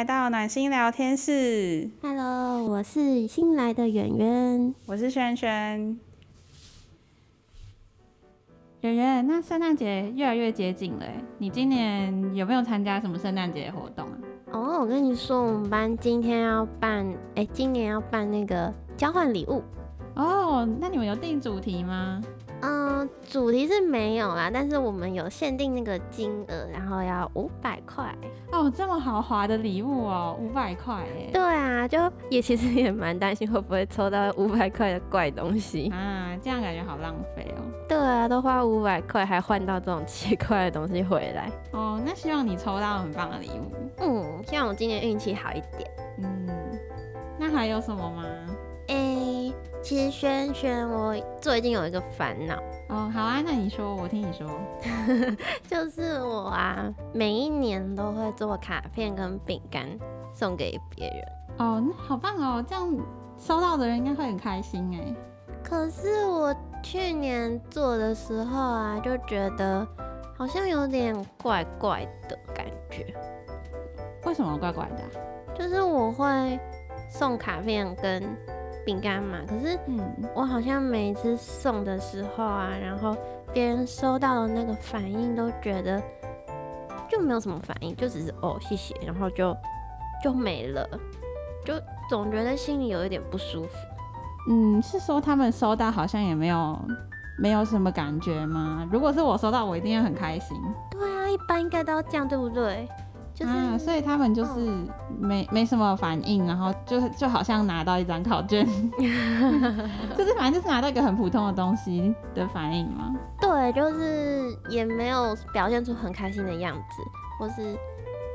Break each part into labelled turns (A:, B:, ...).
A: 来到暖心聊天室。
B: Hello，我是新来的圆圆，
A: 我是萱萱。圆圆，那圣诞节越来越接近了，你今年有没有参加什么圣诞节活动啊？
B: 哦，oh, 我跟你说，我们班今天要办，哎、欸，今年要办那个交换礼物。
A: 哦，oh, 那你们有定主题吗？
B: 嗯，主题是没有啦，但是我们有限定那个金额，然后要五百块。
A: 哦，这么豪华的礼物哦，五百块哎。
B: 对啊，就也其实也蛮担心会不会抽到五百块的怪东西
A: 啊，这样感觉好浪费哦。
B: 对啊，都花五百块还换到这种奇怪的东西回来。
A: 哦，那希望你抽到很棒的礼物。
B: 嗯，希望我今年运气好一点。
A: 嗯，那还有什
B: 么吗？其实萱萱，我最近有一个烦恼
A: 哦。好啊，那你说，我听你说。
B: 就是我啊，每一年都会做卡片跟饼干送给别人。
A: 哦，那好棒哦，这样收到的人应该会很开心哎。
B: 可是我去年做的时候啊，就觉得好像有点怪怪的感觉。
A: 为什么怪怪的？
B: 就是我会送卡片跟。饼干嘛，可是我好像每次送的时候啊，然后别人收到的那个反应都觉得就没有什么反应，就只是哦谢谢，然后就就没了，就总觉得心里有一点不舒服。
A: 嗯，是说他们收到好像也没有没有什么感觉吗？如果是我收到，我一定会很开心。
B: 对啊，一般应该都要这样，对不对？就是、
A: 啊，所以他们就是没、哦、没什么反应，然后就就好像拿到一张考卷 就是反正就是拿到一个很普通的东西的反应嘛。
B: 对，就是也没有表现出很开心的样子，或是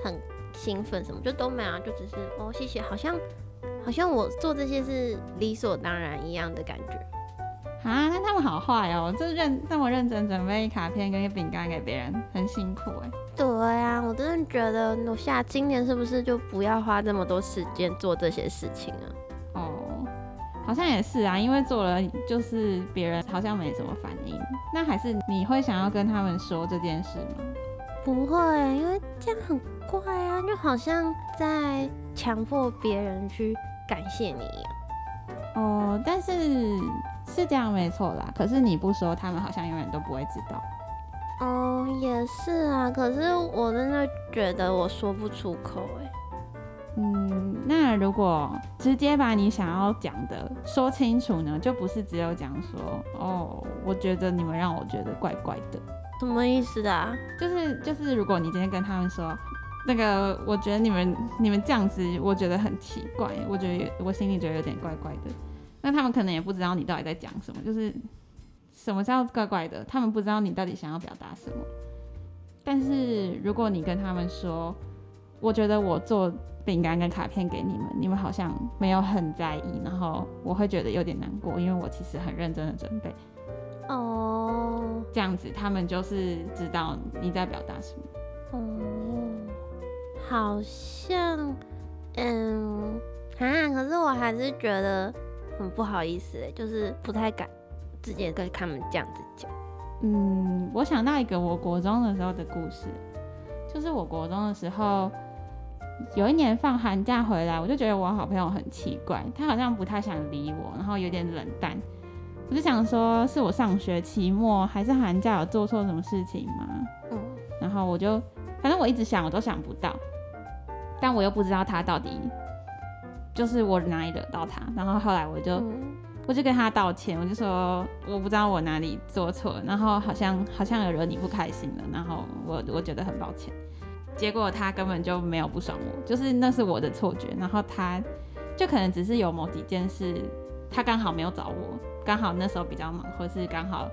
B: 很兴奋什么，就都没有，就只是哦谢谢，好像好像我做这些是理所当然一样的感觉。
A: 啊，那他们好坏哦，就认那么认真准备卡片跟饼干给别人，很辛苦哎。
B: 对啊，我真的觉得我下今年是不是就不要花这么多时间做这些事情啊？
A: 哦，好像也是啊，因为做了就是别人好像没什么反应，那还是你会想要跟他们说这件事吗？
B: 不会，因为这样很怪啊，就好像在强迫别人去感谢你一样。
A: 哦，但是是这样没错啦，可是你不说，他们好像永远都不会知道。
B: 哦，也是啊，可是我真的觉得我说不出口哎。
A: 嗯，那如果直接把你想要讲的说清楚呢？就不是只有讲说哦，我觉得你们让我觉得怪怪的。
B: 什么意思啊？
A: 就是就是，如果你今天跟他们说那个，我觉得你们你们这样子，我觉得很奇怪，我觉得我心里觉得有点怪怪的。那他们可能也不知道你到底在讲什么，就是。什么叫怪怪的？他们不知道你到底想要表达什么。但是如果你跟他们说，我觉得我做饼干跟卡片给你们，你们好像没有很在意，然后我会觉得有点难过，因为我其实很认真的准备。
B: 哦，
A: 这样子他们就是知道你在表达什么。
B: 哦，好像，嗯，啊，可是我还是觉得很不好意思，就是不太敢。直接跟他们这样子讲。
A: 嗯，我想到一个我国中的时候的故事，就是我国中的时候，有一年放寒假回来，我就觉得我好朋友很奇怪，他好像不太想理我，然后有点冷淡。我就想说，是我上学期末还是寒假有做错什么事情吗？嗯，然后我就，反正我一直想，我都想不到，但我又不知道他到底就是我哪里惹到他，然后后来我就。我就跟他道歉，我就说我不知道我哪里做错，然后好像好像有惹你不开心了，然后我我觉得很抱歉。结果他根本就没有不爽我，就是那是我的错觉，然后他就可能只是有某几件事，他刚好没有找我，刚好那时候比较忙，或是刚好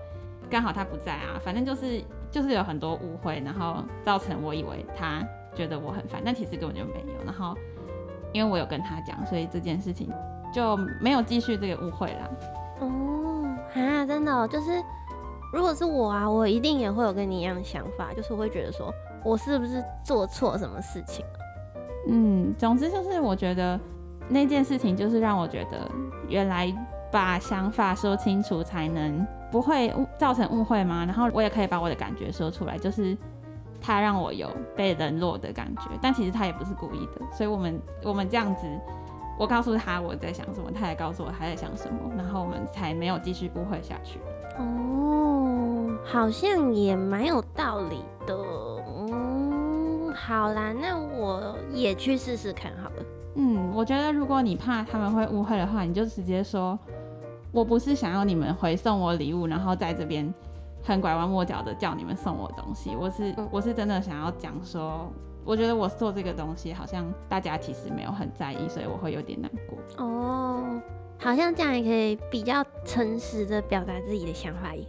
A: 刚好他不在啊，反正就是就是有很多误会，然后造成我以为他觉得我很烦，但其实根本就没有。然后因为我有跟他讲，所以这件事情。就没有继续这个误会啦。
B: 哦，啊，真的哦，就是如果是我啊，我一定也会有跟你一样的想法，就是我会觉得说，我是不是做错什么事情？
A: 嗯，总之就是我觉得那件事情就是让我觉得，原来把想法说清楚才能不会造成误会嘛。然后我也可以把我的感觉说出来，就是他让我有被冷落的感觉，但其实他也不是故意的，所以我们我们这样子，我告诉他我在想什么，他也告诉我他在想什么，然后我们才没有继续误会下去。
B: 哦，好像也蛮有道理的。嗯，好啦，那我也去试试看好了。
A: 嗯，我觉得如果你怕他们会误会的话，你就直接说，我不是想要你们回送我礼物，然后在这边。很拐弯抹角的叫你们送我东西，我是我是真的想要讲说，我觉得我做这个东西好像大家其实没有很在意，所以我会有点难过。
B: 哦，好像这样也可以比较诚实的表达自己的想法耶。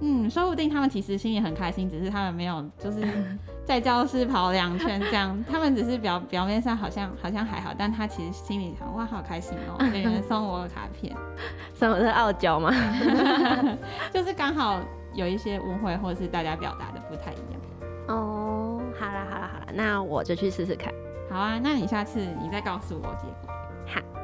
A: 嗯，说不定他们其实心里很开心，只是他们没有就是在教室跑两圈这样，他们只是表表面上好像好像还好，但他其实心里想哇好开心哦，有人送我的卡片，
B: 什么是傲娇吗？
A: 就是刚好。有一些误会，或者是大家表达的不太一
B: 样。那我就去试试看。
A: 好啊，那你下次你再告诉我结果。
B: 好。